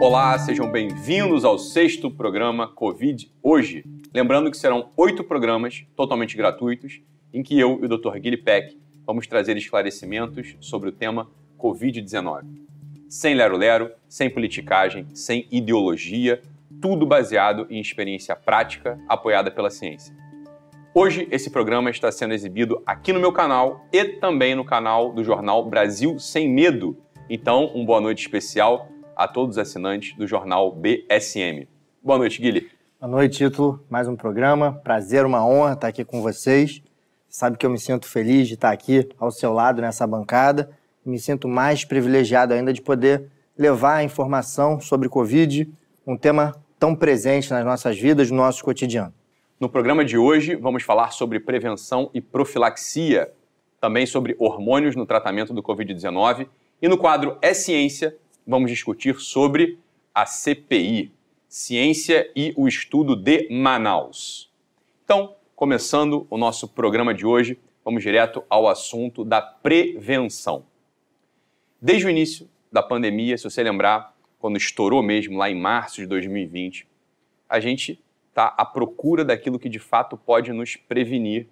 Olá, sejam bem-vindos ao sexto programa Covid Hoje. Lembrando que serão oito programas totalmente gratuitos em que eu e o Dr. Guilherme Peck vamos trazer esclarecimentos sobre o tema Covid-19. Sem lero-lero, sem politicagem, sem ideologia, tudo baseado em experiência prática apoiada pela ciência. Hoje, esse programa está sendo exibido aqui no meu canal e também no canal do jornal Brasil Sem Medo. Então, um boa noite especial a todos os assinantes do jornal BSM. Boa noite, Guilherme. Boa noite, Título. Mais um programa. Prazer, uma honra estar aqui com vocês. Sabe que eu me sinto feliz de estar aqui ao seu lado nessa bancada. Me sinto mais privilegiado ainda de poder levar a informação sobre Covid, um tema tão presente nas nossas vidas, no nosso cotidiano. No programa de hoje, vamos falar sobre prevenção e profilaxia, também sobre hormônios no tratamento do Covid-19 e no quadro É Ciência, vamos discutir sobre a CPI, Ciência e o Estudo de Manaus. Então, começando o nosso programa de hoje, vamos direto ao assunto da prevenção. Desde o início da pandemia, se você lembrar, quando estourou mesmo lá em março de 2020, a gente está à procura daquilo que de fato pode nos prevenir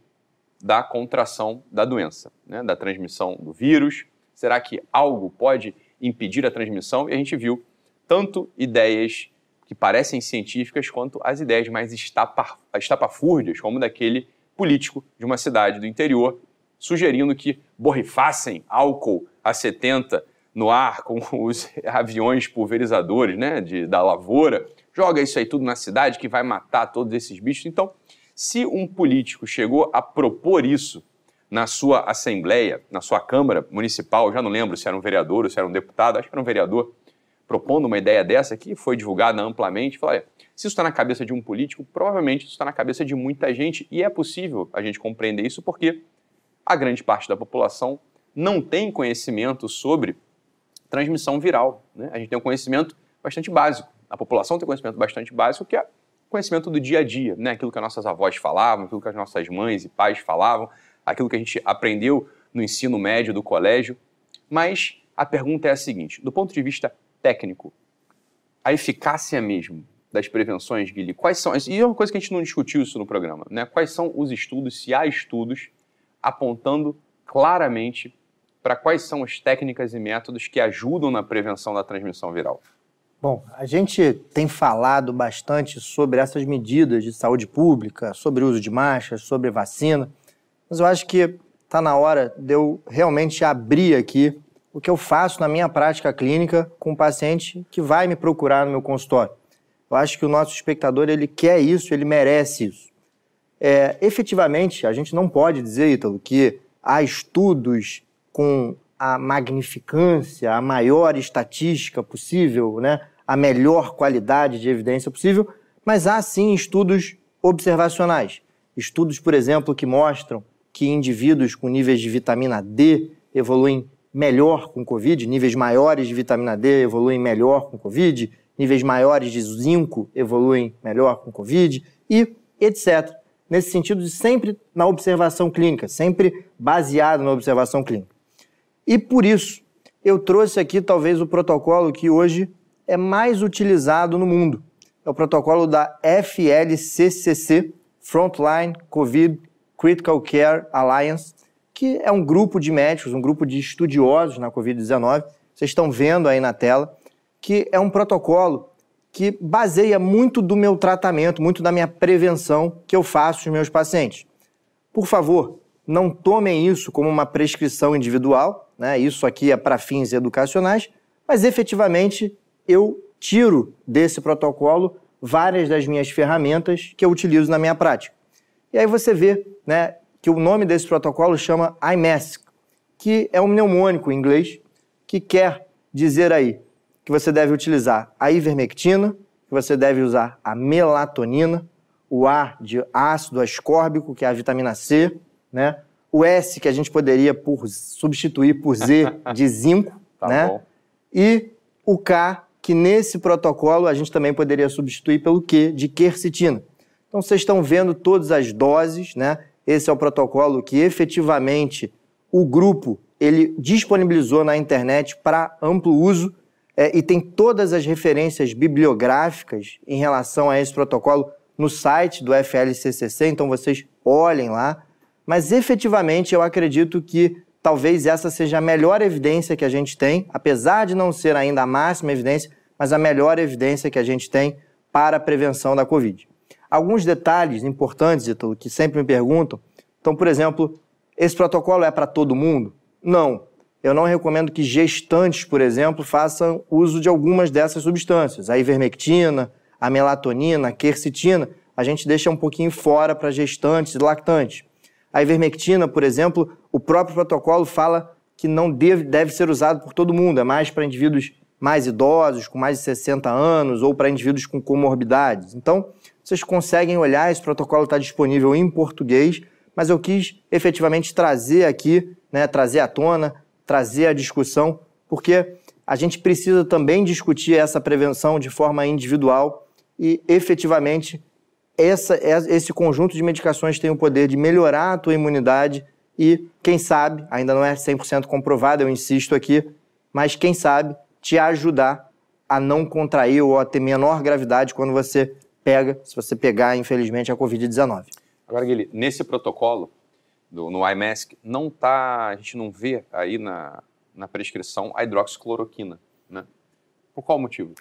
da contração da doença, né? da transmissão do vírus. Será que algo pode impedir a transmissão, e a gente viu tanto ideias que parecem científicas quanto as ideias mais estapafúrdias, como daquele político de uma cidade do interior, sugerindo que borrifassem álcool a 70 no ar com os aviões pulverizadores né, de, da lavoura, joga isso aí tudo na cidade que vai matar todos esses bichos. Então, se um político chegou a propor isso na sua assembleia, na sua Câmara Municipal, já não lembro se era um vereador ou se era um deputado, acho que era um vereador, propondo uma ideia dessa que foi divulgada amplamente, falou, se isso está na cabeça de um político, provavelmente isso está na cabeça de muita gente e é possível a gente compreender isso porque a grande parte da população não tem conhecimento sobre transmissão viral. Né? A gente tem um conhecimento bastante básico. A população tem um conhecimento bastante básico que é conhecimento do dia a dia, né? aquilo que as nossas avós falavam, aquilo que as nossas mães e pais falavam, aquilo que a gente aprendeu no ensino médio do colégio. Mas a pergunta é a seguinte: do ponto de vista técnico, a eficácia mesmo das prevenções, Guilherme, quais são. E é uma coisa que a gente não discutiu isso no programa, né? Quais são os estudos, se há estudos, apontando claramente para quais são as técnicas e métodos que ajudam na prevenção da transmissão viral? Bom, a gente tem falado bastante sobre essas medidas de saúde pública, sobre o uso de máscaras, sobre vacina. Mas eu acho que está na hora de eu realmente abrir aqui o que eu faço na minha prática clínica com um paciente que vai me procurar no meu consultório. Eu acho que o nosso espectador ele quer isso, ele merece isso. É, efetivamente, a gente não pode dizer, Ítalo, que há estudos com a magnificância, a maior estatística possível, né? a melhor qualidade de evidência possível, mas há sim estudos observacionais. Estudos, por exemplo, que mostram que indivíduos com níveis de vitamina D evoluem melhor com Covid, níveis maiores de vitamina D evoluem melhor com Covid, níveis maiores de zinco evoluem melhor com Covid e etc. Nesse sentido sempre na observação clínica, sempre baseado na observação clínica. E por isso, eu trouxe aqui talvez o protocolo que hoje é mais utilizado no mundo. É o protocolo da FLCCC, Frontline COVID Critical Care Alliance, que é um grupo de médicos, um grupo de estudiosos na Covid-19. Vocês estão vendo aí na tela, que é um protocolo que baseia muito do meu tratamento, muito da minha prevenção que eu faço os meus pacientes. Por favor, não tomem isso como uma prescrição individual, né? isso aqui é para fins educacionais, mas efetivamente eu tiro desse protocolo várias das minhas ferramentas que eu utilizo na minha prática. E aí você vê né, que o nome desse protocolo chama IMASC, que é um mnemônico em inglês que quer dizer aí que você deve utilizar a ivermectina, que você deve usar a melatonina, o A de ácido ascórbico, que é a vitamina C, né? O S que a gente poderia por, substituir por Z de zinco, tá né? Bom. E o K que nesse protocolo a gente também poderia substituir pelo Q de quercetina. Então vocês estão vendo todas as doses, né? Esse é o protocolo que efetivamente o grupo ele disponibilizou na internet para amplo uso é, e tem todas as referências bibliográficas em relação a esse protocolo no site do FLCCC, então vocês olhem lá. Mas efetivamente eu acredito que talvez essa seja a melhor evidência que a gente tem, apesar de não ser ainda a máxima evidência, mas a melhor evidência que a gente tem para a prevenção da Covid. Alguns detalhes importantes, Ítalo, que sempre me perguntam. Então, por exemplo, esse protocolo é para todo mundo? Não. Eu não recomendo que gestantes, por exemplo, façam uso de algumas dessas substâncias. A ivermectina, a melatonina, a quercetina, a gente deixa um pouquinho fora para gestantes e lactantes. A ivermectina, por exemplo, o próprio protocolo fala que não deve, deve ser usado por todo mundo, é mais para indivíduos mais idosos, com mais de 60 anos, ou para indivíduos com comorbidades. Então, vocês conseguem olhar, esse protocolo está disponível em português, mas eu quis efetivamente trazer aqui, né, trazer à tona, trazer a discussão, porque a gente precisa também discutir essa prevenção de forma individual e efetivamente essa, esse conjunto de medicações tem o poder de melhorar a tua imunidade e, quem sabe, ainda não é 100% comprovado, eu insisto aqui, mas quem sabe te ajudar a não contrair ou a ter menor gravidade quando você pega, se você pegar, infelizmente, a Covid-19. Agora, Guilherme, nesse protocolo, do, no iMask, não tá, a gente não vê aí na, na prescrição a hidroxicloroquina, né? Por qual motivo?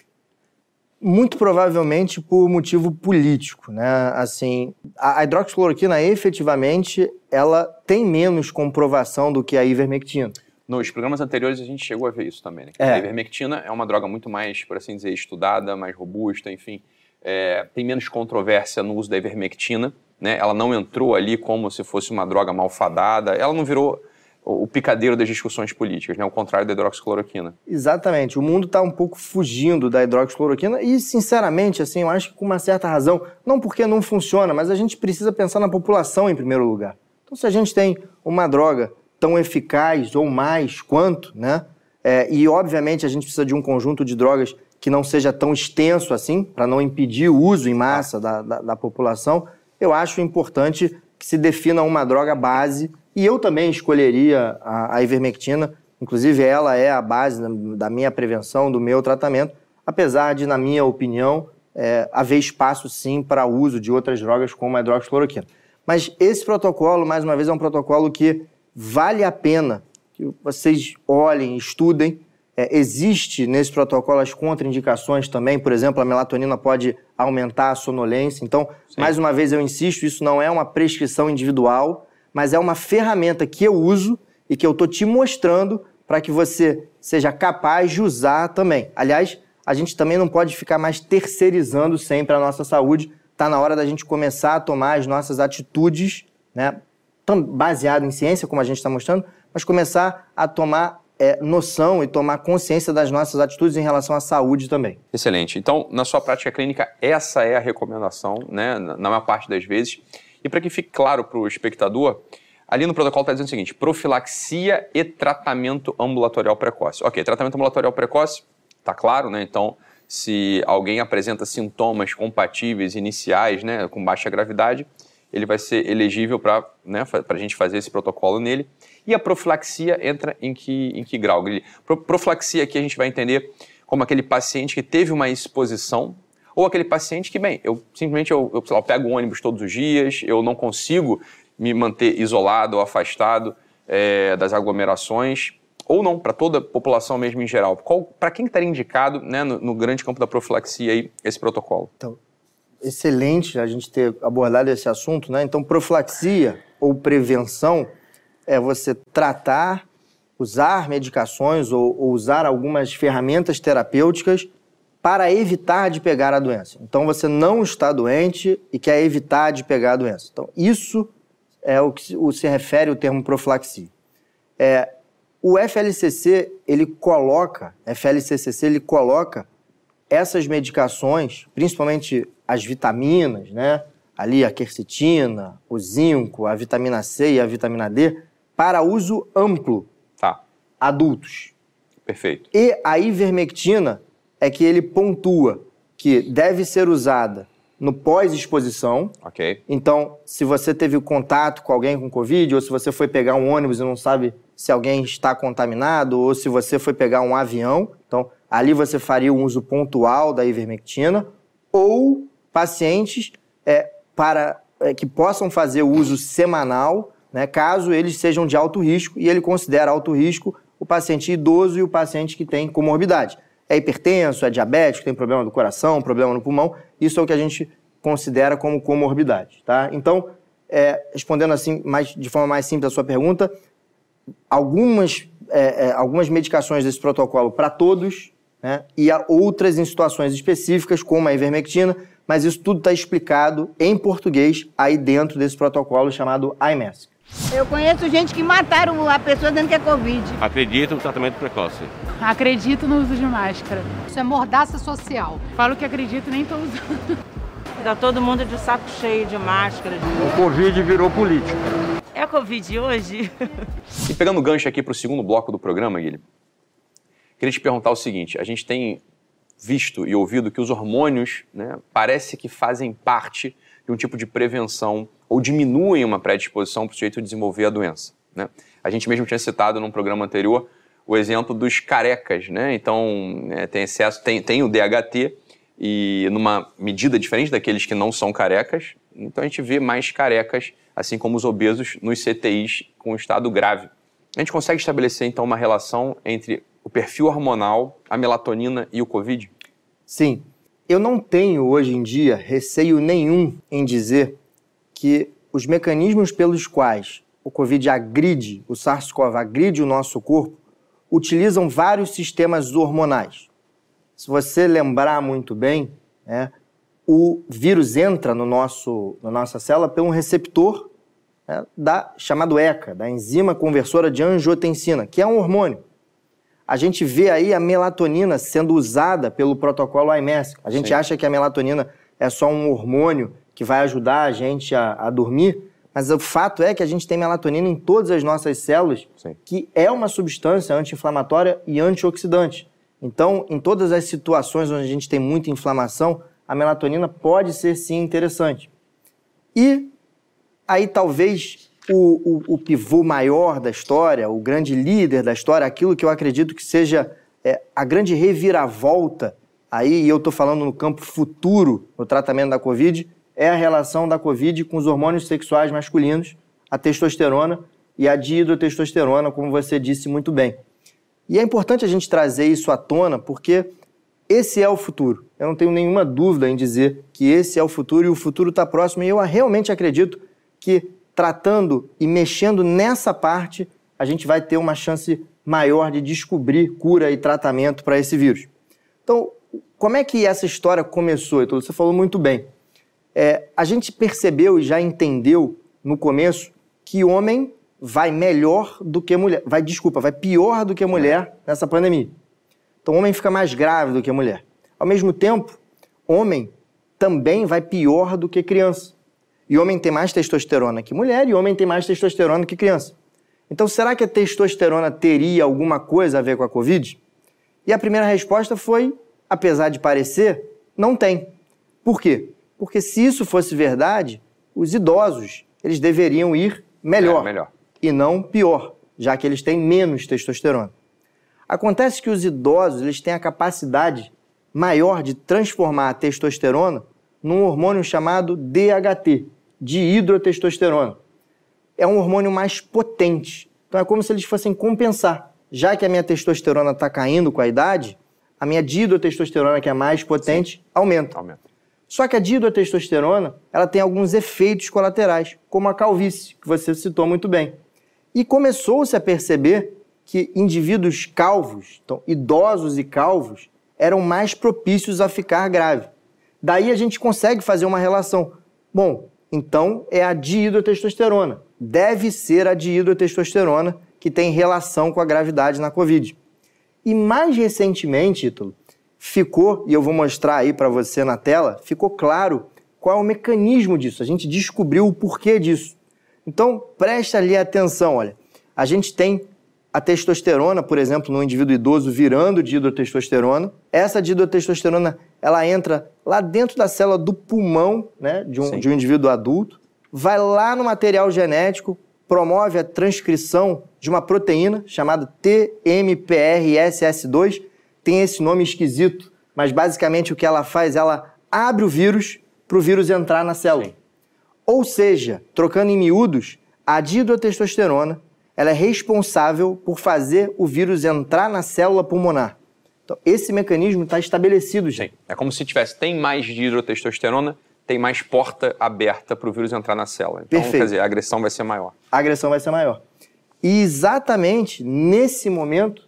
Muito provavelmente por motivo político, né? Assim, a hidroxicloroquina efetivamente ela tem menos comprovação do que a ivermectina. Nos programas anteriores a gente chegou a ver isso também. Né? É. A ivermectina é uma droga muito mais, por assim dizer, estudada, mais robusta, enfim, é, tem menos controvérsia no uso da ivermectina. Né? Ela não entrou ali como se fosse uma droga malfadada. Ela não virou o picadeiro das discussões políticas, né? ao contrário da hidroxicloroquina. Exatamente. O mundo está um pouco fugindo da hidroxicloroquina e, sinceramente, assim, eu acho que com uma certa razão, não porque não funciona, mas a gente precisa pensar na população em primeiro lugar. Então, se a gente tem uma droga tão eficaz ou mais quanto, né? É, e, obviamente, a gente precisa de um conjunto de drogas que não seja tão extenso assim, para não impedir o uso em massa da, da, da população, eu acho importante que se defina uma droga base e eu também escolheria a, a ivermectina, inclusive ela é a base da minha prevenção, do meu tratamento, apesar de, na minha opinião, é, haver espaço sim para uso de outras drogas como a hidroxicloroquina. Mas esse protocolo, mais uma vez, é um protocolo que vale a pena que vocês olhem, estudem. É, existe nesse protocolo as contraindicações também, por exemplo, a melatonina pode aumentar a sonolência. Então, Sim. mais uma vez eu insisto, isso não é uma prescrição individual, mas é uma ferramenta que eu uso e que eu estou te mostrando para que você seja capaz de usar também. Aliás, a gente também não pode ficar mais terceirizando sempre a nossa saúde. Está na hora da gente começar a tomar as nossas atitudes, né, baseado em ciência, como a gente está mostrando, mas começar a tomar é, noção e tomar consciência das nossas atitudes em relação à saúde também. Excelente. Então, na sua prática clínica, essa é a recomendação, né, na maior parte das vezes. E para que fique claro para o espectador, ali no protocolo está dizendo o seguinte: profilaxia e tratamento ambulatorial precoce. Ok, tratamento ambulatorial precoce, está claro, né? Então, se alguém apresenta sintomas compatíveis iniciais, né, com baixa gravidade, ele vai ser elegível para né, a gente fazer esse protocolo nele. E a profilaxia entra em que, em que grau? Profilaxia aqui a gente vai entender como aquele paciente que teve uma exposição ou aquele paciente que, bem, eu simplesmente eu, eu, lá, eu pego ônibus todos os dias, eu não consigo me manter isolado ou afastado é, das aglomerações, ou não, para toda a população mesmo em geral. Para quem estaria indicado né, no, no, grande campo da profilaxia aí, esse protocolo? Então, excelente a gente ter abordado esse assunto, né? Então, profilaxia ou prevenção é você tratar, usar medicações ou, ou usar algumas ferramentas terapêuticas para evitar de pegar a doença. Então você não está doente e quer evitar de pegar a doença. Então isso é o que se refere o termo profilaxia. É, o FLCC ele coloca, FLCCC ele coloca essas medicações, principalmente as vitaminas, né? Ali a quercetina, o zinco, a vitamina C e a vitamina D para uso amplo. Tá. Adultos. Perfeito. E a ivermectina é que ele pontua que deve ser usada no pós-exposição. Ok. Então, se você teve contato com alguém com Covid, ou se você foi pegar um ônibus e não sabe se alguém está contaminado, ou se você foi pegar um avião, então ali você faria um uso pontual da ivermectina, ou pacientes é, para é, que possam fazer o uso semanal, né, caso eles sejam de alto risco, e ele considera alto risco o paciente idoso e o paciente que tem comorbidade. É hipertenso, é diabético, tem problema do coração, problema no pulmão, isso é o que a gente considera como comorbidade, tá? Então, é, respondendo assim, mais, de forma mais simples a sua pergunta, algumas, é, é, algumas medicações desse protocolo para todos, né? E há outras em situações específicas, como a ivermectina, mas isso tudo está explicado em português aí dentro desse protocolo chamado IMASC. Eu conheço gente que mataram a pessoa dizendo que é Covid. Acredito no tratamento precoce. Acredito no uso de máscara. Isso é mordaça social. Falo que acredito nem estou usando. Tá todo mundo de saco cheio de máscara. O Covid virou política. É Covid hoje? E pegando o gancho aqui para o segundo bloco do programa, Guilherme, queria te perguntar o seguinte: a gente tem visto e ouvido que os hormônios né, parece que fazem parte de um tipo de prevenção ou diminuem uma predisposição para o sujeito desenvolver a doença. Né? A gente mesmo tinha citado num programa anterior o exemplo dos carecas, né? Então, é, tem excesso, tem, tem o DHT e numa medida diferente daqueles que não são carecas, então a gente vê mais carecas, assim como os obesos, nos CTIs com estado grave. A gente consegue estabelecer então uma relação entre o perfil hormonal, a melatonina e o Covid? Sim. Eu não tenho hoje em dia receio nenhum em dizer que os mecanismos pelos quais o Covid agride, o SARS-CoV agride o nosso corpo, utilizam vários sistemas hormonais. Se você lembrar muito bem, né, o vírus entra no nosso, na nossa célula por um receptor né, da, chamado ECA, da enzima conversora de angiotensina, que é um hormônio a gente vê aí a melatonina sendo usada pelo protocolo IMS. A gente Sim. acha que a melatonina é só um hormônio que vai ajudar a gente a, a, dormir, mas o fato é que a gente tem melatonina em todas as nossas células, Sim. que é uma substância anti-inflamatória e antioxidante. Então, em todas as situações onde a gente tem muita inflamação, a melatonina pode ser sim interessante. E aí talvez o, o, o, pivô maior da história, o grande líder da história, aquilo que eu acredito que seja é, a grande reviravolta, aí, e eu estou falando no campo futuro, no tratamento da Covid, é a relação da Covid com os hormônios sexuais masculinos, a testosterona e a dihidrotestosterona, como você disse muito bem. E é importante a gente trazer isso à tona, porque esse é o futuro. Eu não tenho nenhuma dúvida em dizer que esse é o futuro e o futuro está próximo, e eu realmente acredito que tratando e mexendo nessa parte, a gente vai ter uma chance maior de descobrir cura e tratamento para esse vírus. Então, como é que essa história começou, Então, Você falou muito bem. É, a gente percebeu e já entendeu no começo que homem vai melhor do que mulher, vai, desculpa, vai pior do que mulher nessa pandemia. Então, homem fica mais grave do que mulher. Ao mesmo tempo, homem também vai pior do que criança. E homem tem mais testosterona que mulher e homem tem mais testosterona que criança. Então, será que a testosterona teria alguma coisa a ver com a Covid? E a primeira resposta foi, apesar de parecer, não tem. Por quê? Porque se isso fosse verdade, os idosos, eles deveriam ir melhor, é, melhor. e não pior, já que eles têm menos testosterona. Acontece que os idosos, eles têm a capacidade maior de transformar a testosterona num hormônio chamado DHT, de hidrotestosterona. É um hormônio mais potente. Então é como se eles fossem compensar. Já que a minha testosterona está caindo com a idade, a minha dihidrotestosterona, que é mais potente, aumenta. aumenta. Só que a dihidrotestosterona ela tem alguns efeitos colaterais, como a calvície, que você citou muito bem. E começou-se a perceber que indivíduos calvos, então idosos e calvos, eram mais propícios a ficar grave. Daí a gente consegue fazer uma relação. Bom, então é a dihidrotestosterona. Deve ser a dihidrotestosterona que tem relação com a gravidade na Covid. E mais recentemente, Ítalo, ficou, e eu vou mostrar aí para você na tela, ficou claro qual é o mecanismo disso. A gente descobriu o porquê disso. Então, preste ali atenção, olha. A gente tem a testosterona, por exemplo, no indivíduo idoso virando de hidrotestosterona. Essa hidrotestosterona, ela entra lá dentro da célula do pulmão, né, de um, de um indivíduo adulto, vai lá no material genético, promove a transcrição de uma proteína chamada TMPRSS2. Tem esse nome esquisito, mas basicamente o que ela faz, ela abre o vírus para o vírus entrar na célula. Sim. Ou seja, trocando em miúdos, a dihidrotestosterona ela é responsável por fazer o vírus entrar na célula pulmonar. Então, esse mecanismo está estabelecido já. Sim. É como se tivesse, tem mais dihidrotestosterona, tem mais porta aberta para o vírus entrar na célula. Então, Perfeito. quer dizer, a agressão vai ser maior. A agressão vai ser maior. E exatamente nesse momento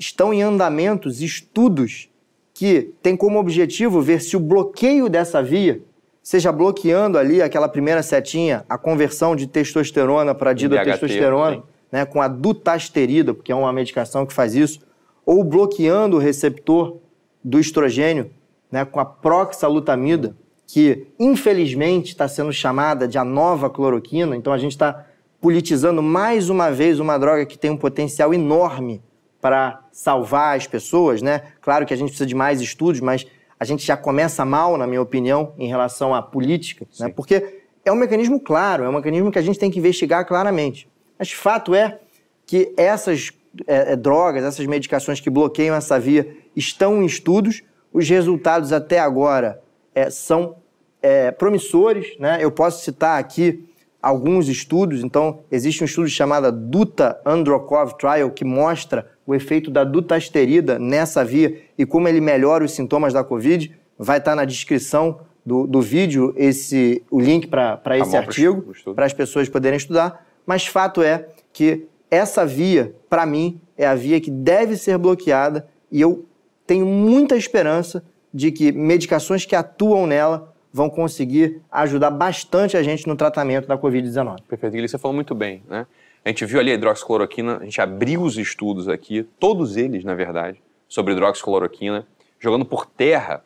estão em andamentos estudos que têm como objetivo ver se o bloqueio dessa via, seja bloqueando ali aquela primeira setinha, a conversão de testosterona para dihidrotestosterona, né, com a dutasterida, porque é uma medicação que faz isso, ou bloqueando o receptor do estrogênio, né, com a proxalutamida, que infelizmente está sendo chamada de a nova cloroquina, então a gente está politizando mais uma vez uma droga que tem um potencial enorme para salvar as pessoas, né? Claro que a gente precisa de mais estudos, mas a gente já começa mal, na minha opinião, em relação à política, né? Porque é um mecanismo claro, é um mecanismo que a gente tem que investigar claramente. Mas fato é que essas é, é, drogas, essas medicações que bloqueiam essa via estão em estudos. Os resultados até agora é, são é, promissores. Né? Eu posso citar aqui alguns estudos. Então, existe um estudo chamado Duta Androkov Trial que mostra o efeito da dutasterida nessa via e como ele melhora os sintomas da Covid. Vai estar na descrição do, do vídeo esse, o link para tá esse artigo, para as pessoas poderem estudar. Mas fato é que essa via, para mim, é a via que deve ser bloqueada e eu tenho muita esperança de que medicações que atuam nela vão conseguir ajudar bastante a gente no tratamento da Covid-19. Perfeito, Guilherme, você falou muito bem, né? A gente viu ali a hidroxicloroquina, a gente abriu os estudos aqui, todos eles, na verdade, sobre hidroxicloroquina, jogando por terra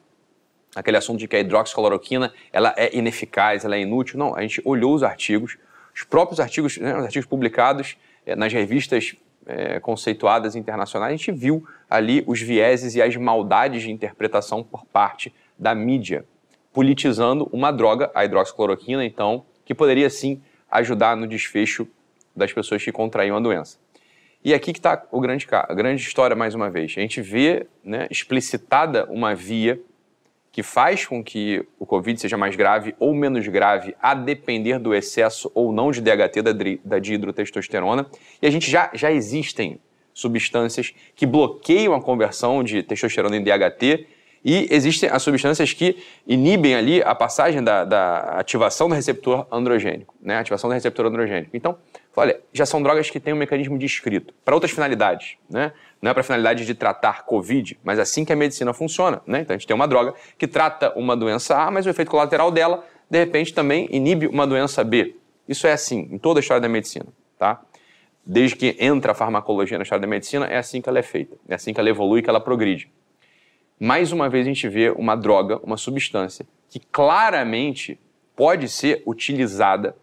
aquele assunto de que a hidroxicloroquina ela é ineficaz, ela é inútil. Não, a gente olhou os artigos, os próprios artigos, né, os artigos publicados é, nas revistas é, conceituadas internacionais, a gente viu ali os vieses e as maldades de interpretação por parte da mídia politizando uma droga, a hidroxicloroquina, então, que poderia sim ajudar no desfecho das pessoas que contraíam a doença. E aqui que está grande, a grande história, mais uma vez. A gente vê né, explicitada uma via que faz com que o Covid seja mais grave ou menos grave, a depender do excesso ou não de DHT, da, da dihidrotestosterona. E a gente já, já existem substâncias que bloqueiam a conversão de testosterona em DHT e existem as substâncias que inibem ali a passagem da, da ativação do receptor androgênico, né? Ativação do receptor androgênico. Então, olha, já são drogas que têm um mecanismo descrito para outras finalidades, né? Não é para finalidade de tratar COVID, mas assim que a medicina funciona, né? Então a gente tem uma droga que trata uma doença A, mas o efeito colateral dela, de repente, também inibe uma doença B. Isso é assim em toda a história da medicina, tá? Desde que entra a farmacologia na história da medicina, é assim que ela é feita, é assim que ela evolui, que ela progride mais uma vez a gente vê uma droga, uma substância que claramente pode ser utilizada.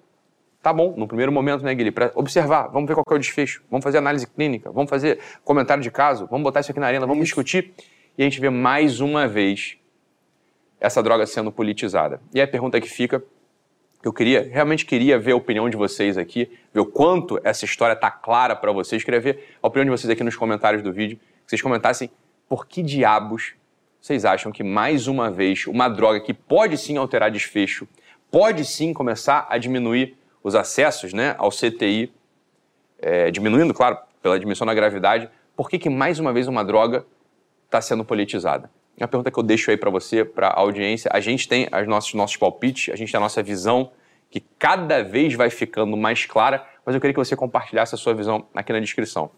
Tá bom, no primeiro momento, né, Guilherme? Para observar, vamos ver qual é o desfecho, vamos fazer análise clínica, vamos fazer comentário de caso, vamos botar isso aqui na arena, vamos isso. discutir. E a gente vê mais uma vez essa droga sendo politizada. E a pergunta que fica, eu queria, realmente queria ver a opinião de vocês aqui, ver o quanto essa história está clara para vocês. Queria ver a opinião de vocês aqui nos comentários do vídeo, que vocês comentassem por que diabos vocês acham que, mais uma vez, uma droga que pode sim alterar desfecho, pode sim começar a diminuir os acessos né, ao CTI, é, diminuindo, claro, pela diminuição da gravidade, por que, que mais uma vez uma droga está sendo politizada? É uma pergunta que eu deixo aí para você, para a audiência. A gente tem os nossos, nossos palpites, a gente tem a nossa visão, que cada vez vai ficando mais clara, mas eu queria que você compartilhasse a sua visão aqui na descrição.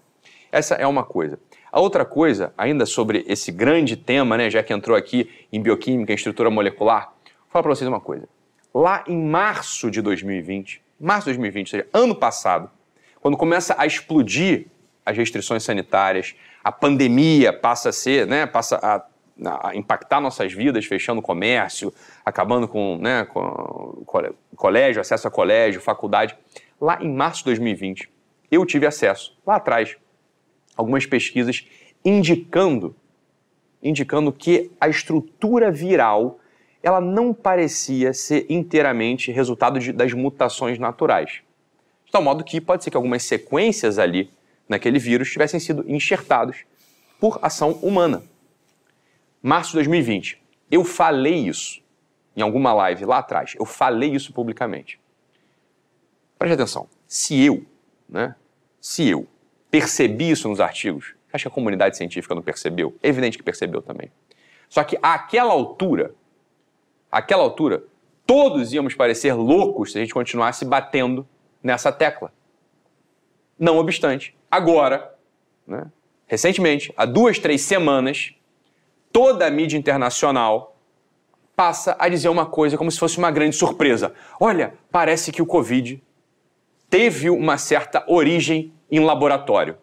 Essa é uma coisa. A outra coisa, ainda sobre esse grande tema, né, já que entrou aqui em bioquímica, em estrutura molecular, vou falar para vocês uma coisa. Lá em março de 2020, março de 2020, ou seja, ano passado, quando começa a explodir as restrições sanitárias, a pandemia passa a ser, né, passa a, a impactar nossas vidas, fechando o comércio, acabando com, né, com colégio, acesso a colégio, faculdade. Lá em março de 2020, eu tive acesso, lá atrás, algumas pesquisas indicando indicando que a estrutura viral ela não parecia ser inteiramente resultado de, das mutações naturais. De tal modo que pode ser que algumas sequências ali naquele vírus tivessem sido enxertados por ação humana. Março de 2020. Eu falei isso em alguma live lá atrás. Eu falei isso publicamente. Preste atenção. Se eu, né? Se eu percebi isso nos artigos, acho que a comunidade científica não percebeu. É evidente que percebeu também. Só que àquela altura, àquela altura, todos íamos parecer loucos se a gente continuasse batendo nessa tecla. Não obstante, agora, né, recentemente, há duas, três semanas, toda a mídia internacional passa a dizer uma coisa como se fosse uma grande surpresa. Olha, parece que o Covid teve uma certa origem em laboratório.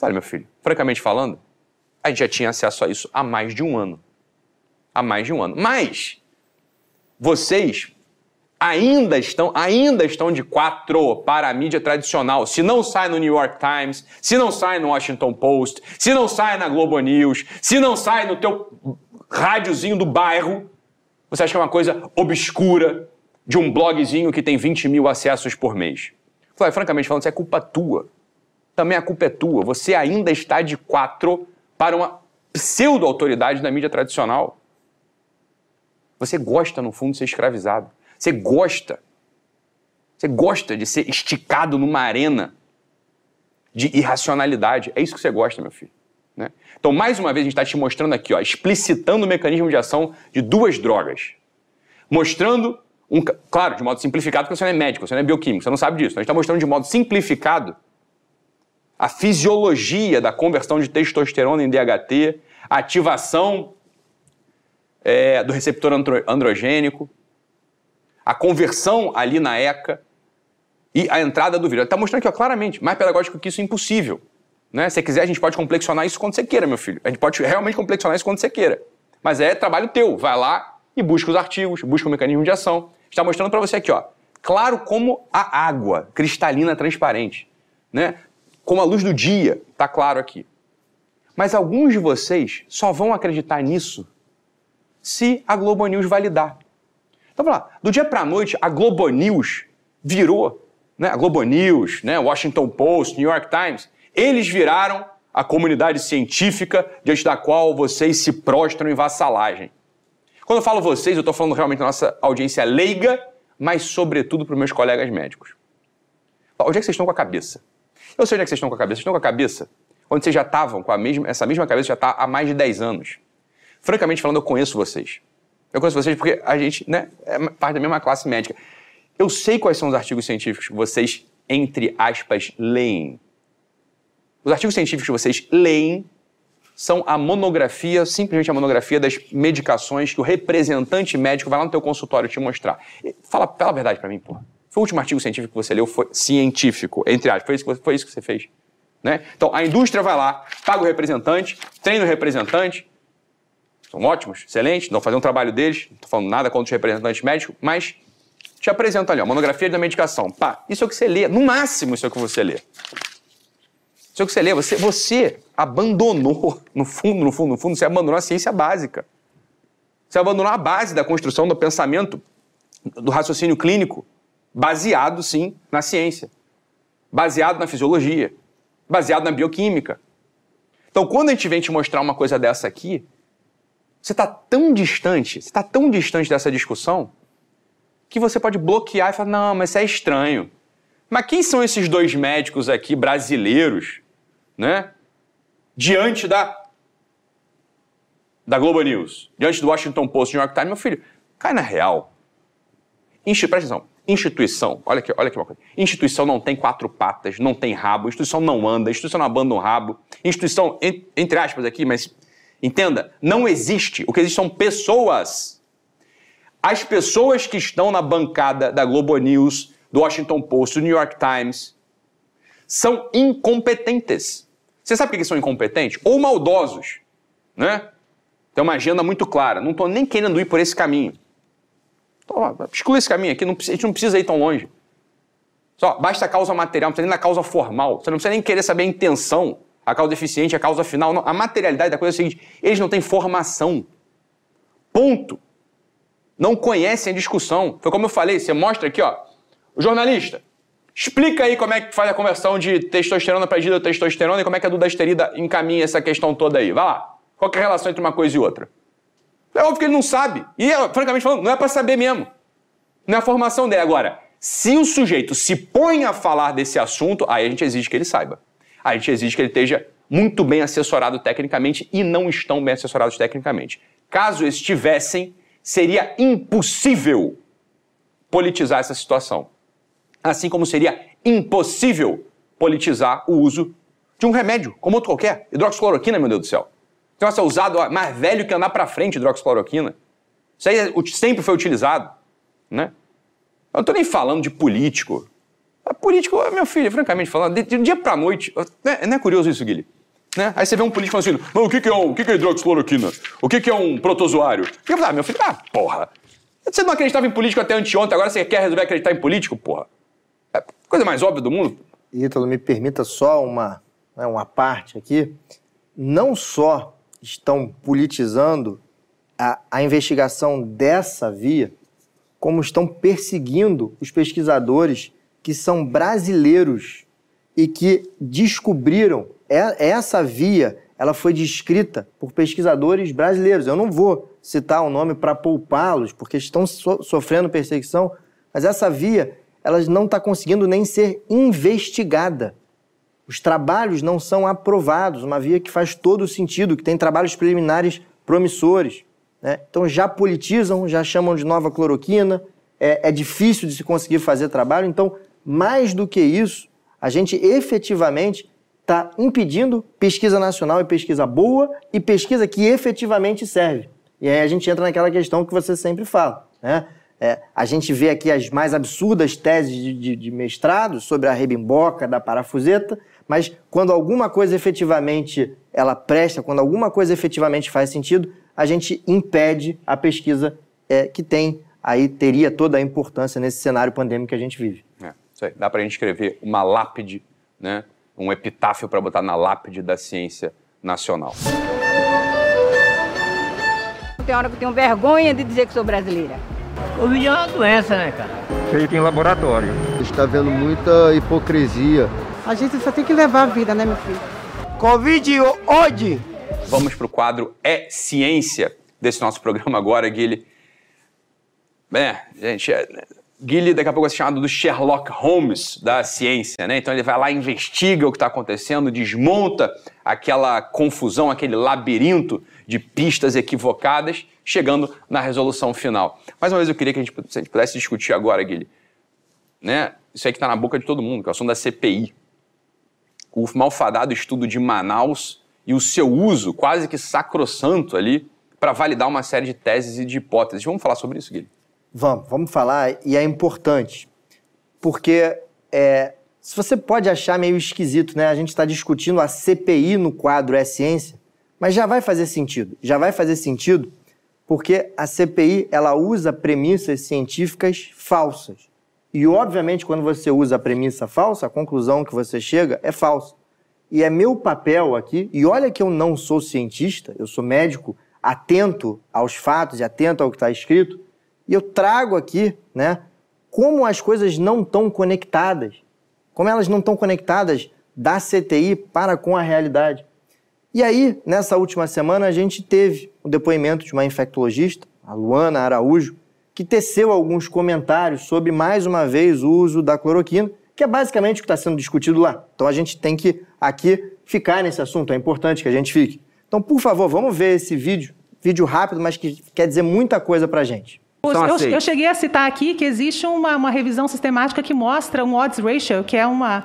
Olha, meu filho, francamente falando, a gente já tinha acesso a isso há mais de um ano. Há mais de um ano. Mas vocês ainda estão, ainda estão de quatro para a mídia tradicional. Se não sai no New York Times, se não sai no Washington Post, se não sai na Globo News, se não sai no teu rádiozinho do bairro, você acha que é uma coisa obscura de um blogzinho que tem 20 mil acessos por mês? Falei, francamente falando, isso é culpa tua. Também a culpa é tua. Você ainda está de quatro para uma pseudo-autoridade da mídia tradicional. Você gosta, no fundo, de ser escravizado. Você gosta. Você gosta de ser esticado numa arena de irracionalidade. É isso que você gosta, meu filho. Né? Então, mais uma vez, a gente está te mostrando aqui, ó, explicitando o mecanismo de ação de duas drogas. Mostrando, um, claro, de modo simplificado, porque você não é médico, você não é bioquímico, você não sabe disso. A gente está mostrando de modo simplificado a fisiologia da conversão de testosterona em DHT, a ativação é, do receptor andro androgênico, a conversão ali na ECA e a entrada do vírus. Está mostrando aqui ó, claramente, mais pedagógico que isso é impossível. Né? Se você quiser, a gente pode complexionar isso quando você queira, meu filho. A gente pode realmente complexionar isso quando você queira. Mas é trabalho teu. Vai lá e busca os artigos, busca o mecanismo de ação. Está mostrando para você aqui, ó, claro como a água, cristalina, transparente. Né? Como a luz do dia, está claro aqui. Mas alguns de vocês só vão acreditar nisso se a Globo News validar. Então vamos lá, do dia para a noite a Globo News virou, né, a Globo News, né, Washington Post, New York Times, eles viraram a comunidade científica diante da qual vocês se prostram em vassalagem. Quando eu falo vocês, eu estou falando realmente da nossa audiência leiga, mas sobretudo para os meus colegas médicos. Onde é que vocês estão com a cabeça? Eu sei onde é que vocês estão com a cabeça. Vocês estão com a cabeça onde vocês já estavam com a mesma, essa mesma cabeça já está há mais de 10 anos. Francamente falando, eu conheço vocês. Eu conheço vocês porque a gente né, é parte da mesma classe médica. Eu sei quais são os artigos científicos que vocês, entre aspas, leem. Os artigos científicos que vocês leem são a monografia, simplesmente a monografia das medicações que o representante médico vai lá no teu consultório te mostrar. Fala, fala a verdade para mim, pô. Foi o último artigo científico que você leu, foi científico, entre aspas. Foi isso que, foi isso que você fez. Né? Então, a indústria vai lá, paga o representante, treina o representante, são ótimos, excelentes, não fazer um trabalho deles, não estou falando nada contra os representantes médicos, mas te apresento ali, ó, monografia da medicação. Pá, isso é o que você lê, no máximo isso é o que você lê. Isso é o que você lê, você, você abandonou, no fundo, no fundo, no fundo, você abandonou a ciência básica. Você abandonou a base da construção do pensamento, do raciocínio clínico, baseado, sim, na ciência, baseado na fisiologia, baseado na bioquímica. Então, quando a gente vem te mostrar uma coisa dessa aqui, você está tão distante, você está tão distante dessa discussão, que você pode bloquear e falar: não, mas isso é estranho. Mas quem são esses dois médicos aqui brasileiros, né? Diante da da Globo News, diante do Washington Post, New York Times, meu filho, cai na real. Enche, presta atenção. Instituição, olha aqui, olha aqui uma coisa. Instituição não tem quatro patas, não tem rabo, instituição não anda, instituição não abanda um rabo. Instituição, entre aspas aqui, mas Entenda, não existe. O que existe são pessoas. As pessoas que estão na bancada da Globo News, do Washington Post, do New York Times, são incompetentes. Você sabe por que são incompetentes? Ou maldosos, né? Tem uma agenda muito clara. Não estou nem querendo ir por esse caminho. Então, exclui esse caminho aqui, não, a gente não precisa ir tão longe. Só, basta a causa material, não precisa nem da causa formal. Você não precisa nem querer saber a intenção, a causa eficiente, a causa final. Não. A materialidade da coisa é a seguinte: eles não têm formação. Ponto. Não conhecem a discussão. Foi como eu falei, você mostra aqui, ó. O jornalista, explica aí como é que faz a conversão de testosterona para testosterona e como é que a dudasterida encaminha essa questão toda aí. Vai lá. Qual é a relação entre uma coisa e outra? É óbvio que ele não sabe. E, francamente falando, não é para saber mesmo. Não é a formação dele. Agora, se o sujeito se põe a falar desse assunto, aí a gente exige que ele saiba. A gente exige que ele esteja muito bem assessorado tecnicamente e não estão bem assessorados tecnicamente. Caso estivessem, seria impossível politizar essa situação. Assim como seria impossível politizar o uso de um remédio, como outro qualquer. Hidroxicloroquina, meu Deus do céu. Então, esse é usado ó, mais velho que andar para frente, hidroxicloroquina. Isso aí é sempre foi utilizado, né? Eu não estou nem falando de político. A político, meu filho, francamente falando, de, de dia para noite, né? não é curioso isso, Guilherme? Né? Aí você vê um político falando assim, o que, que, é, um, o que, que é hidroxicloroquina? O que, que é um protozoário? Eu falo, ah, meu filho, ah, porra. Você não acreditava em político até anteontem, agora você quer resolver acreditar em político, porra? É coisa mais óbvia do mundo. Ítalo, me permita só uma, né, uma parte aqui. Não só estão politizando a, a investigação dessa via, como estão perseguindo os pesquisadores que são brasileiros e que descobriram essa via, ela foi descrita por pesquisadores brasileiros. Eu não vou citar o nome para poupá-los, porque estão so, sofrendo perseguição, mas essa via, ela não está conseguindo nem ser investigada. Os trabalhos não são aprovados, uma via que faz todo sentido, que tem trabalhos preliminares promissores. Né? Então já politizam, já chamam de nova cloroquina, é, é difícil de se conseguir fazer trabalho. Então, mais do que isso, a gente efetivamente está impedindo pesquisa nacional e pesquisa boa e pesquisa que efetivamente serve. E aí a gente entra naquela questão que você sempre fala, né? É, a gente vê aqui as mais absurdas teses de, de, de, mestrado sobre a rebimboca da parafuseta, mas quando alguma coisa efetivamente ela presta, quando alguma coisa efetivamente faz sentido, a gente impede a pesquisa é, que tem aí teria toda a importância nesse cenário pandêmico que a gente vive. Isso aí. Dá para a gente escrever uma lápide, né? um epitáfio para botar na lápide da ciência nacional. Tem hora que eu tenho vergonha de dizer que sou brasileira. Covid é uma doença, né, cara? Feito em laboratório. Está vendo muita hipocrisia. A gente só tem que levar a vida, né, meu filho? Covid hoje! Vamos para o quadro É Ciência desse nosso programa agora, Guilherme. É, gente, é, Gilly daqui a pouco vai ser chamado do Sherlock Holmes da ciência, né? Então ele vai lá, investiga o que está acontecendo, desmonta aquela confusão, aquele labirinto de pistas equivocadas, chegando na resolução final. Mais uma vez eu queria que a gente, a gente pudesse discutir agora, Gilly, né? Isso aí que está na boca de todo mundo, que é o assunto da CPI. O malfadado estudo de Manaus e o seu uso quase que sacrossanto ali para validar uma série de teses e de hipóteses. Vamos falar sobre isso, Guilherme? Vamos, vamos falar, e é importante, porque é, se você pode achar meio esquisito, né? A gente está discutindo a CPI no quadro É Ciência, mas já vai fazer sentido. Já vai fazer sentido porque a CPI ela usa premissas científicas falsas. E, obviamente, quando você usa a premissa falsa, a conclusão que você chega é falsa. E é meu papel aqui, e olha que eu não sou cientista, eu sou médico, atento aos fatos e atento ao que está escrito, e eu trago aqui, né, como as coisas não estão conectadas, como elas não estão conectadas da CTI para com a realidade. E aí, nessa última semana, a gente teve o depoimento de uma infectologista, a Luana Araújo, que teceu alguns comentários sobre, mais uma vez, o uso da cloroquina, que é basicamente o que está sendo discutido lá. Então a gente tem que aqui ficar nesse assunto, é importante que a gente fique. Então, por favor, vamos ver esse vídeo, vídeo rápido, mas que quer dizer muita coisa para a gente. Eu, eu, cheguei a citar aqui que existe uma, uma revisão sistemática que mostra um odds ratio, que é uma,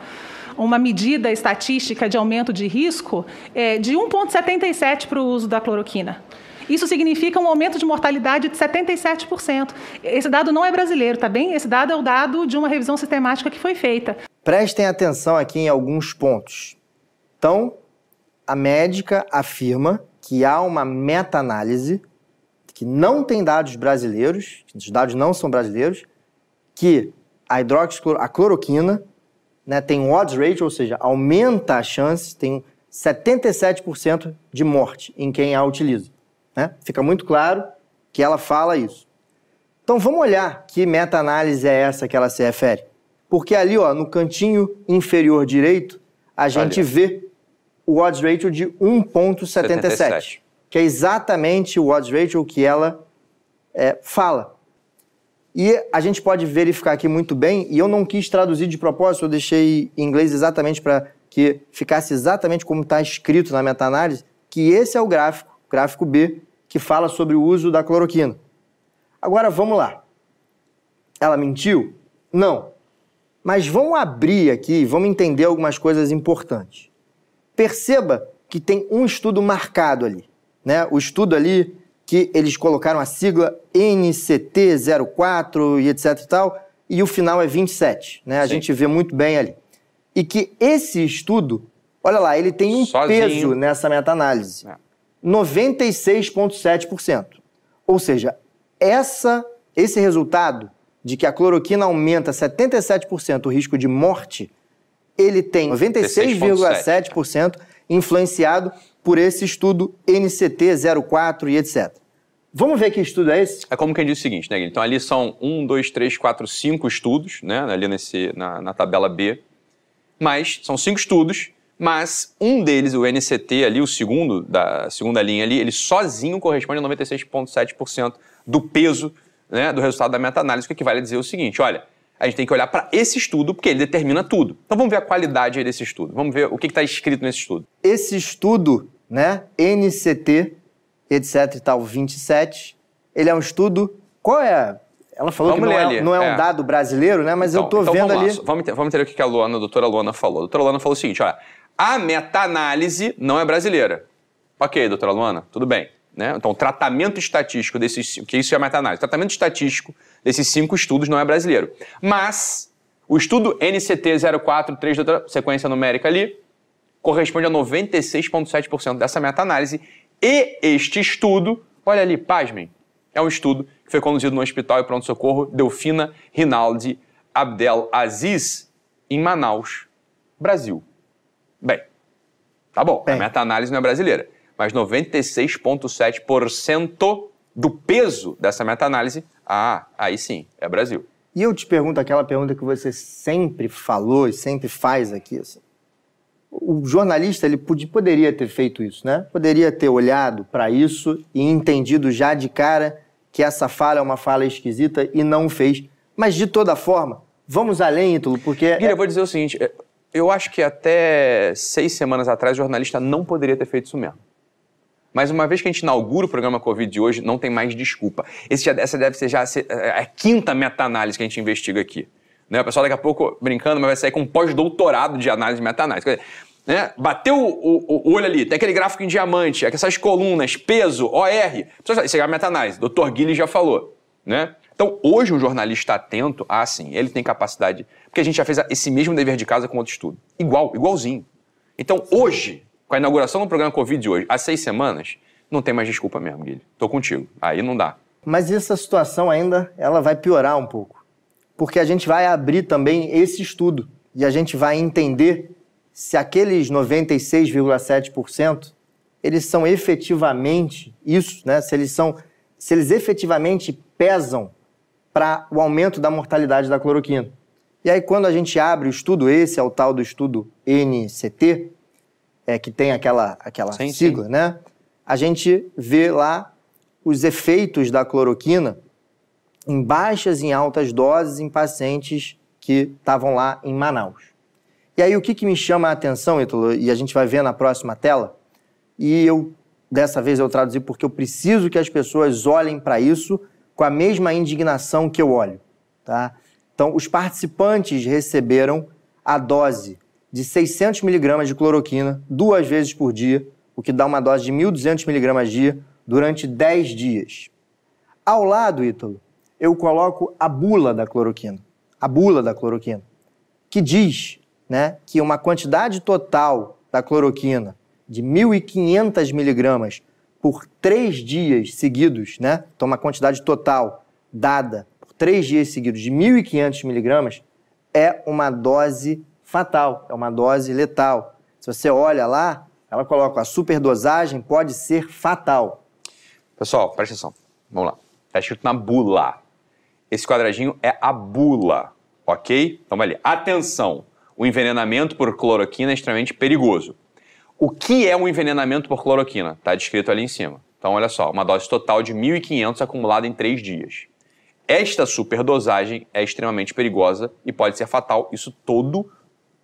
uma medida estatística de aumento de risco, é, de 1,77 para o uso da cloroquina. Isso significa um aumento de mortalidade de 77%. Esse dado não é brasileiro, tá bem? Esse dado é o dado de uma revisão sistemática que foi feita. Prestem atenção aqui em alguns pontos. Então, a médica afirma que há uma meta-análise que não tem dados brasileiros, os dados não são brasileiros, que a hidroxicloro, a cloroquina, né, tem um odds ratio, ou seja, aumenta a chance, tem 77% de morte em quem a utiliza. Né? Fica muito claro que ela fala isso. Então vamos olhar que meta-análise é essa que ela se refere. Porque ali, ó, no cantinho inferior direito, a gente vê o odds ratio de 1,77, que é exatamente o odds ratio que ela é, fala. E a gente pode verificar aqui muito bem, e eu não quis traduzir de propósito, eu deixei em inglês exatamente para que ficasse exatamente como está escrito na meta-análise, que esse é o gráfico, gráfico B, que fala sobre o uso da cloroquina. Agora vamos lá. Ela mentiu? Não. Mas vamos abrir aqui, vamos entender algumas coisas importantes. Perceba que tem um estudo marcado ali, né? O estudo ali que eles colocaram a sigla NCT04 e etc e tal, e o final é 27, né? A Sim. gente vê muito bem ali. E que esse estudo, olha lá, ele tem um Sozinho. peso nessa meta-análise. É. 96,7%. Ou seja, essa, esse resultado de que a cloroquina aumenta 77% o risco de morte, ele tem 96,7% influenciado por esse estudo NCT04 e etc. Vamos ver que estudo é esse? É como quem diz o seguinte, né, Então ali são um, dois, três, quatro, cinco estudos, né? Ali nesse, na, na tabela B. Mas são cinco estudos, mas um deles, o NCT ali, o segundo, da segunda linha ali, ele sozinho corresponde a 96,7% do peso né, do resultado da meta-análise, o que equivale a dizer o seguinte: olha, a gente tem que olhar para esse estudo, porque ele determina tudo. Então vamos ver a qualidade desse estudo. Vamos ver o que está escrito nesse estudo. Esse estudo, né, NCT, etc e tal, 27, ele é um estudo. Qual é? Ela falou vamos que não é, não é, um é. dado brasileiro, né? Mas então, eu estou então vendo vamos ali. Lá. Vamos, vamos entender o que a Luana, a doutora Luana falou. A doutora Luana falou o seguinte: olha, a meta-análise não é brasileira. Ok, doutora Luana, tudo bem. Né? Então, o tratamento estatístico desses. que isso é meta-análise? Tratamento estatístico desses cinco estudos não é brasileiro. Mas o estudo NCT043 da sequência numérica ali corresponde a 96,7% dessa meta-análise. E este estudo, olha ali, pasmem, é um estudo que foi conduzido no Hospital e Pronto-Socorro Delfina Rinaldi Abdel Aziz, em Manaus, Brasil. Bem, tá bom, Bem. a meta-análise não é brasileira mas 96,7% do peso dessa meta-análise, ah, aí sim, é Brasil. E eu te pergunto aquela pergunta que você sempre falou e sempre faz aqui. Assim. O jornalista ele poderia ter feito isso, né? Poderia ter olhado para isso e entendido já de cara que essa fala é uma fala esquisita e não fez. Mas de toda forma, vamos além, Ítalo, porque. Guilherme, é... eu vou dizer o seguinte: eu acho que até seis semanas atrás o jornalista não poderia ter feito isso mesmo. Mas uma vez que a gente inaugura o programa Covid de hoje, não tem mais desculpa. Esse, essa deve ser já a, a quinta meta-análise que a gente investiga aqui. Né? O pessoal daqui a pouco, brincando, mas vai sair com um pós-doutorado de análise de meta-análise. Né? Bateu o, o, o, olho ali, tem aquele gráfico em diamante, essas colunas, peso, OR. Isso é meta-análise, Dr. Guilherme já falou. Né? Então, hoje, um jornalista atento, ah, sim, ele tem capacidade. Porque a gente já fez esse mesmo dever de casa com outro estudo. Igual, igualzinho. Então, hoje, com a inauguração do programa Covid de hoje, há seis semanas, não tem mais desculpa mesmo, Guilherme. Tô contigo. Aí não dá. Mas essa situação ainda, ela vai piorar um pouco. Porque a gente vai abrir também esse estudo e a gente vai entender se aqueles 96,7% eles são efetivamente isso, né? Se eles são se eles efetivamente pesam para o aumento da mortalidade da cloroquina. E aí quando a gente abre o estudo esse é o tal do estudo NCT, é, que tem aquela, aquela sim, sigla, sim. né? A gente vê lá os efeitos da cloroquina em baixas e em altas doses em pacientes que estavam lá em Manaus. E aí o que, que me chama a atenção, Ítalo, e a gente vai ver na próxima tela, e eu dessa vez eu traduzi porque eu preciso que as pessoas olhem para isso com a mesma indignação que eu olho, tá? Então, os participantes receberam a dose de 600 miligramas de cloroquina duas vezes por dia, o que dá uma dose de 1.200 miligramas dia durante 10 dias. Ao lado, Ítalo, eu coloco a bula da cloroquina, a bula da cloroquina, que diz né, que uma quantidade total da cloroquina de 1.500 miligramas por três dias seguidos, né, então uma quantidade total dada por três dias seguidos de 1.500 miligramas é uma dose fatal, é uma dose letal. Se você olha lá, ela coloca a superdosagem pode ser fatal. Pessoal, presta atenção. Vamos lá. Está escrito na bula. Esse quadradinho é a bula, ok? Então ler. Atenção! O envenenamento por cloroquina é extremamente perigoso. O que é um envenenamento por cloroquina? Está descrito ali em cima. Então, olha só, uma dose total de 1.500 acumulada em três dias. Esta superdosagem é extremamente perigosa e pode ser fatal. Isso todo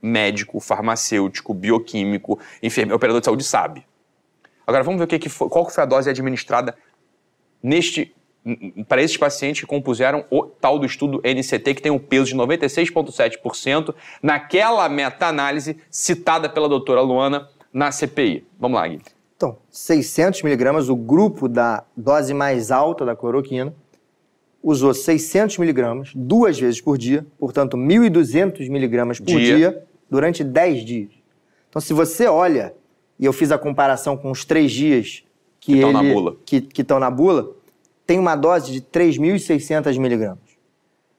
médico, farmacêutico, bioquímico, enfermeiro, operador de saúde sabe. Agora vamos ver o que, que foi, qual que foi a dose administrada neste para esses pacientes que compuseram o tal do estudo NCT, que tem um peso de 96,7% naquela meta-análise citada pela doutora Luana na CPI. Vamos lá, Gui. Então, 600 miligramas, o grupo da dose mais alta da cloroquina, usou 600 miligramas duas vezes por dia, portanto, 1.200 miligramas por dia. dia durante 10 dias. Então, se você olha, e eu fiz a comparação com os três dias que estão na bula, que estão na bula, tem uma dose de 3.600 miligramas,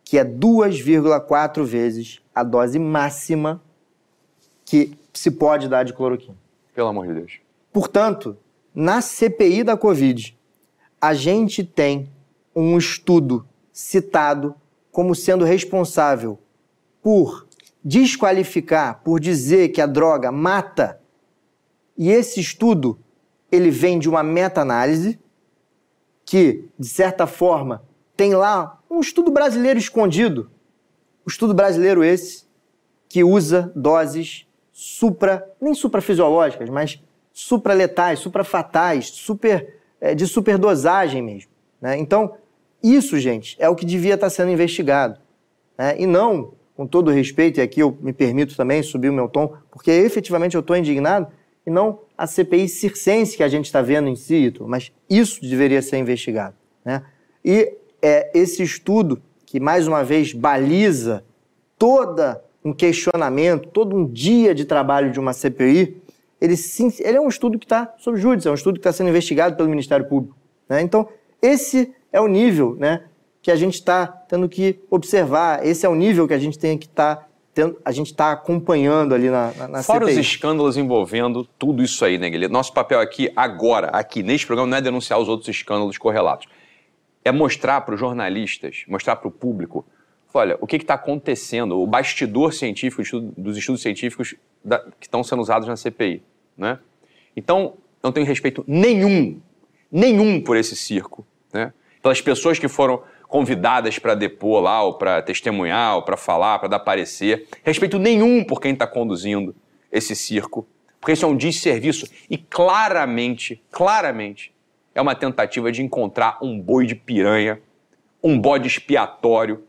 que é 2,4 vezes a dose máxima que se pode dar de cloroquina. Pelo amor de Deus. Portanto, na CPI da Covid, a gente tem um estudo citado como sendo responsável por desqualificar, por dizer que a droga mata. E esse estudo, ele vem de uma meta-análise que, de certa forma, tem lá um estudo brasileiro escondido. O estudo brasileiro esse que usa doses supra, nem suprafisiológicas, mas supraletais, suprafatais, super, é, de superdosagem mesmo. Né? Então, isso, gente, é o que devia estar sendo investigado. Né? E não com todo respeito, e aqui eu me permito também subir o meu tom, porque efetivamente eu estou indignado, e não a CPI circense que a gente está vendo em si, mas isso deveria ser investigado. Né? E é, esse estudo, que mais uma vez baliza toda um questionamento, todo um dia de trabalho de uma CPI, ele, sim, ele é um estudo que está sob júdice, é um estudo que está sendo investigado pelo Ministério Público. Né? Então, esse é o nível né, que a gente está tendo que observar. Esse é o nível que a gente tem que estar tá tendo, a gente está acompanhando ali na, na Fora CPI. os escândalos envolvendo tudo isso aí, né, Guilherme? Nosso papel aqui, agora, aqui neste programa, não é denunciar os outros escândalos correlatos. É mostrar para os jornalistas, mostrar para o público, olha, o que está acontecendo, o bastidor científico dos estudos científicos da, que estão sendo usados na CPI. Né? Então, não tenho respeito nenhum, nenhum por esse circo, né? pelas pessoas que foram convidadas para depor lá, ou para testemunhar, ou para falar, para dar parecer. Respeito nenhum por quem está conduzindo esse circo, porque isso é um desserviço e claramente, claramente, é uma tentativa de encontrar um boi de piranha, um bode expiatório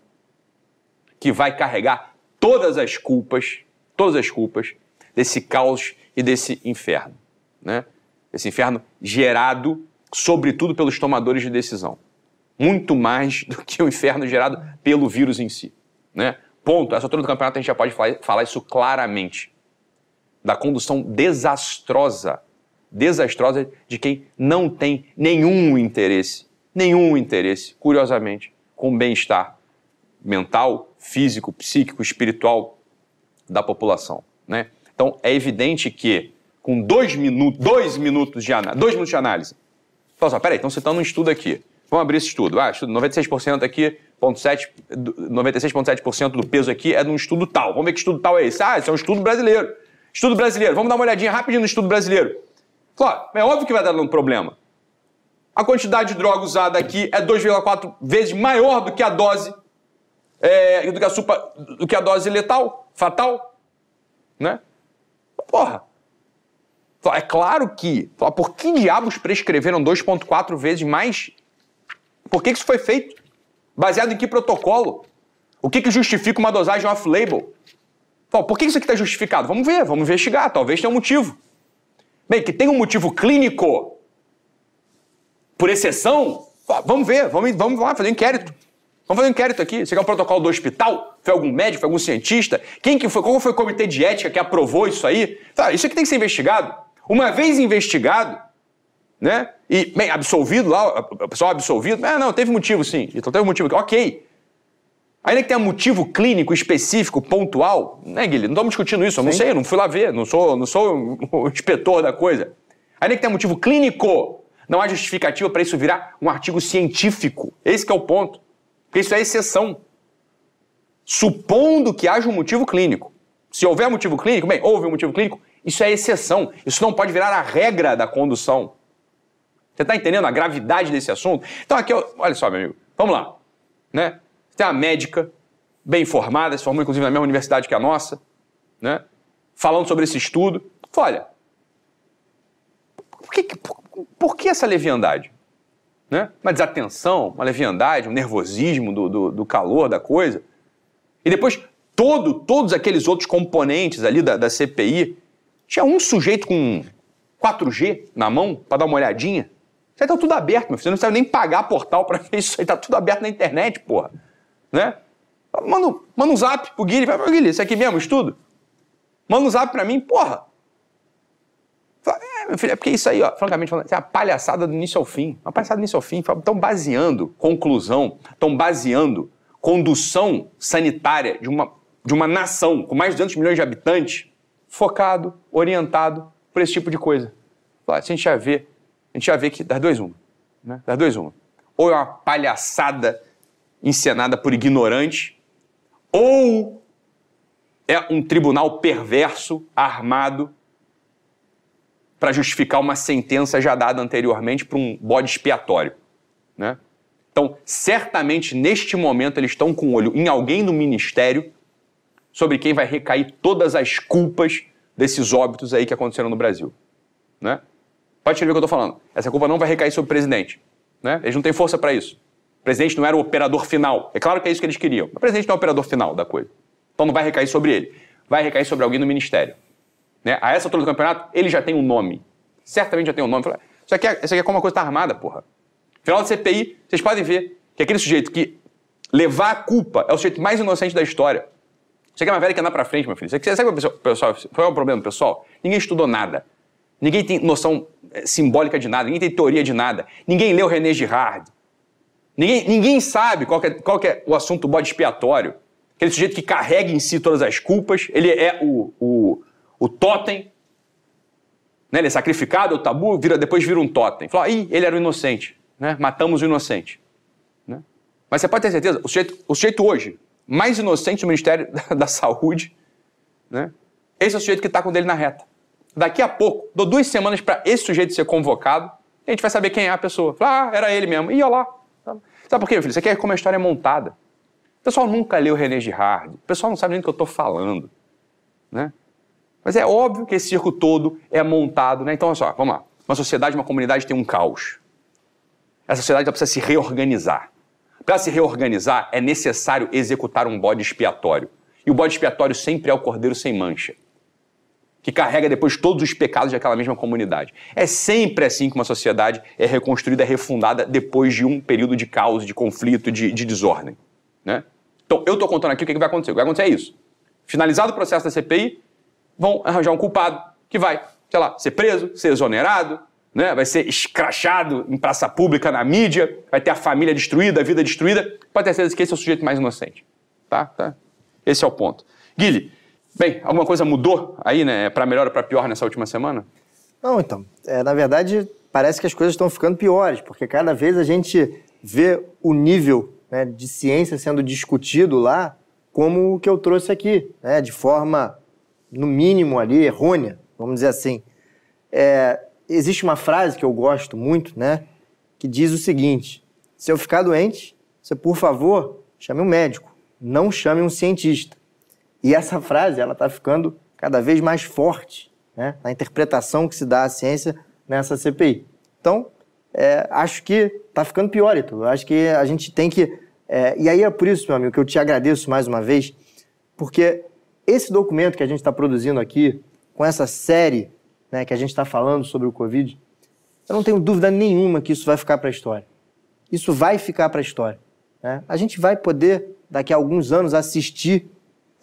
que vai carregar todas as culpas, todas as culpas desse caos e desse inferno, né? Esse inferno gerado, sobretudo, pelos tomadores de decisão muito mais do que o inferno gerado pelo vírus em si. Né? Ponto. Essa altura do campeonato a gente já pode falar, falar isso claramente. Da condução desastrosa, desastrosa de quem não tem nenhum interesse, nenhum interesse, curiosamente, com o bem-estar mental, físico, psíquico, espiritual da população. Né? Então é evidente que com dois minutos, dois minutos de análise, dois minutos de análise, fala só, peraí, estão citando um estudo aqui. Vamos abrir esse estudo. Ah, estudo 96% aqui, 96,7% do peso aqui é de um estudo tal. Vamos ver que estudo tal é esse. Ah, esse é um estudo brasileiro. Estudo brasileiro. Vamos dar uma olhadinha rapidinho no estudo brasileiro. Claro, é óbvio que vai dar um problema. A quantidade de droga usada aqui é 2,4 vezes maior do que a dose é, do, que a super, do que a dose letal, fatal, né? Porra. É claro que, por que diabos prescreveram 2,4 vezes mais por que isso foi feito? Baseado em que protocolo? O que, que justifica uma dosagem off-label? Por que isso aqui está justificado? Vamos ver, vamos investigar, talvez tenha um motivo. Bem, que tem um motivo clínico por exceção, vamos ver, vamos, vamos lá fazer um inquérito. Vamos fazer um inquérito aqui. Você quer o protocolo do hospital? Foi algum médico, foi algum cientista? Quem que foi? Qual foi o comitê de ética que aprovou isso aí? Tá, isso aqui tem que ser investigado. Uma vez investigado, né? E, bem, absolvido lá, o pessoal absolvido, é, não, teve motivo sim. Então teve motivo. Ok. Ainda que tenha motivo clínico específico, pontual, né, Guilherme? Não estamos discutindo isso, eu não sei, eu não fui lá ver, não sou, não sou o inspetor da coisa. Ainda que tenha motivo clínico, não há justificativa para isso virar um artigo científico. Esse que é o ponto. Porque isso é exceção. Supondo que haja um motivo clínico. Se houver motivo clínico, bem, houve um motivo clínico, isso é exceção. Isso não pode virar a regra da condução. Você está entendendo a gravidade desse assunto? Então aqui, olha só, meu amigo, vamos lá. Né? Você tem uma médica bem formada, se formou inclusive na mesma universidade que a nossa, né? falando sobre esse estudo. Olha, por que, por, por que essa leviandade? Né? Uma desatenção, uma leviandade, um nervosismo do, do, do calor da coisa. E depois, todo, todos aqueles outros componentes ali da, da CPI, tinha um sujeito com 4G na mão para dar uma olhadinha. Isso aí tá tudo aberto, meu filho. Você não precisa nem pagar portal para ver isso aí. Tá tudo aberto na internet, porra. Né? Manda, manda um zap pro Guilherme. Fala, Guilherme, isso aqui mesmo, estudo? Manda um zap pra mim, porra. Fala, É, meu filho, é porque isso aí, ó, francamente falando, é uma palhaçada do início ao fim. Uma palhaçada do início ao fim. Estão baseando conclusão, estão baseando condução sanitária de uma, de uma nação com mais de 200 milhões de habitantes, focado, orientado por esse tipo de coisa. Fala, a gente já vê, a gente já vê que das duas uma. Né? Das duas uma. Ou é uma palhaçada encenada por ignorante, ou é um tribunal perverso, armado, para justificar uma sentença já dada anteriormente para um bode expiatório. Né? Então, certamente, neste momento, eles estão com o olho em alguém no ministério sobre quem vai recair todas as culpas desses óbitos aí que aconteceram no Brasil. Né? Pode escrever o que eu estou falando. Essa culpa não vai recair sobre o presidente. Né? Eles não têm força para isso. O presidente não era o operador final. É claro que é isso que eles queriam. Mas o presidente não é o operador final da coisa. Então não vai recair sobre ele. Vai recair sobre alguém no ministério. Né? A essa altura do campeonato, ele já tem um nome. Certamente já tem um nome. Isso aqui é, isso aqui é como uma coisa tá armada, porra. Final da CPI, vocês podem ver que aquele sujeito que levar a culpa é o sujeito mais inocente da história. Isso aqui é uma velha que anda pra frente, meu filho. Isso aqui, sabe o pessoal, qual é o problema, pessoal? Ninguém estudou nada. Ninguém tem noção eh, simbólica de nada. Ninguém tem teoria de nada. Ninguém leu René Girard. Ninguém, ninguém sabe qual é, qual é o assunto bode expiatório. Aquele sujeito que carrega em si todas as culpas. Ele é o, o, o totem. Né? Ele é sacrificado, é o tabu, vira, depois vira um totem. Fala, ih, ele era o inocente. Né? Matamos o inocente. Né? Mas você pode ter certeza, o sujeito, o sujeito hoje, mais inocente do Ministério da, da Saúde, né? esse é o sujeito que está com o dele na reta. Daqui a pouco, dou duas semanas para esse sujeito ser convocado, a gente vai saber quem é a pessoa. Fala, ah, era ele mesmo. E olha lá. Sabe por quê, meu filho? Aqui é como a história é montada. O pessoal nunca leu René Girard. O pessoal não sabe nem do que eu estou falando. Né? Mas é óbvio que esse circo todo é montado. Né? Então, olha só, vamos lá. Uma sociedade, uma comunidade tem um caos. Essa sociedade precisa se reorganizar. Para se reorganizar, é necessário executar um bode expiatório. E o bode expiatório sempre é o cordeiro sem mancha, que carrega depois todos os pecados daquela mesma comunidade. É sempre assim que uma sociedade é reconstruída, refundada depois de um período de caos, de conflito, de, de desordem. Né? Então, eu estou contando aqui o que, que vai acontecer. O que vai acontecer é isso. Finalizado o processo da CPI, vão arranjar um culpado que vai, sei lá, ser preso, ser exonerado, né? vai ser escrachado em praça pública, na mídia, vai ter a família destruída, a vida destruída. Pode ter certeza que esse é o sujeito mais inocente. Tá? tá? Esse é o ponto. Guilherme, bem, alguma coisa mudou aí, né? Para melhor ou para pior nessa última semana? Não, então. É, na verdade, parece que as coisas estão ficando piores, porque cada vez a gente vê o nível né, de ciência sendo discutido lá como o que eu trouxe aqui, né, de forma, no mínimo ali, errônea, vamos dizer assim. É, existe uma frase que eu gosto muito, né, que diz o seguinte: se eu ficar doente, você, por favor, chame um médico, não chame um cientista. E essa frase, ela está ficando cada vez mais forte né, na interpretação que se dá à ciência nessa CPI. Então, é, acho que está ficando pior. Acho que a gente tem que. É, e aí é por isso, meu amigo, que eu te agradeço mais uma vez, porque esse documento que a gente está produzindo aqui, com essa série né, que a gente está falando sobre o Covid, eu não tenho dúvida nenhuma que isso vai ficar para a história. Isso vai ficar para a história. Né? A gente vai poder, daqui a alguns anos, assistir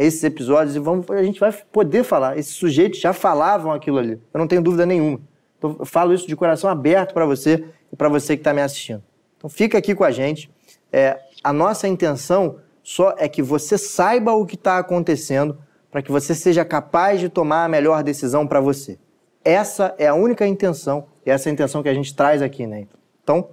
esses episódios e vamos, a gente vai poder falar. Esses sujeitos já falavam aquilo ali. Eu não tenho dúvida nenhuma. Então, eu falo isso de coração aberto para você e para você que está me assistindo. Então fica aqui com a gente. É, a nossa intenção só é que você saiba o que está acontecendo para que você seja capaz de tomar a melhor decisão para você. Essa é a única intenção, e essa é a intenção que a gente traz aqui, né? Então,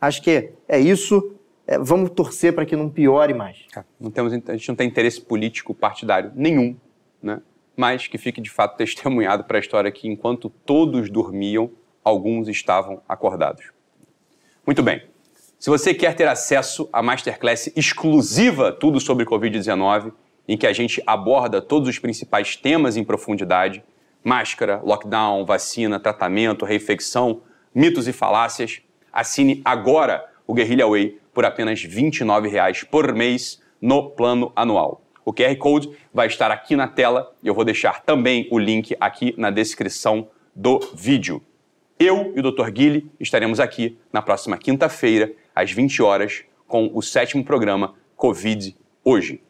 acho que é isso. É, vamos torcer para que não piore mais. É, não temos, a gente não tem interesse político partidário nenhum, né? mas que fique de fato testemunhado para a história que enquanto todos dormiam, alguns estavam acordados. Muito bem. Se você quer ter acesso à masterclass exclusiva Tudo sobre Covid-19, em que a gente aborda todos os principais temas em profundidade, máscara, lockdown, vacina, tratamento, reinfecção, mitos e falácias, assine agora o Guerrilla Way por apenas R$ 29,00 por mês no plano anual. O QR Code vai estar aqui na tela e eu vou deixar também o link aqui na descrição do vídeo. Eu e o Dr. Guile estaremos aqui na próxima quinta-feira, às 20 horas, com o sétimo programa Covid Hoje.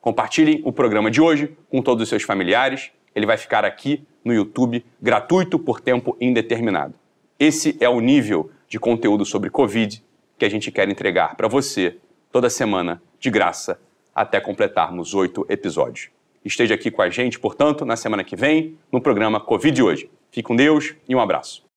Compartilhem o programa de hoje com todos os seus familiares. Ele vai ficar aqui no YouTube, gratuito por tempo indeterminado. Esse é o nível de conteúdo sobre Covid que a gente quer entregar para você toda semana, de graça, até completarmos oito episódios. Esteja aqui com a gente, portanto, na semana que vem, no programa Covid hoje. Fique com Deus e um abraço.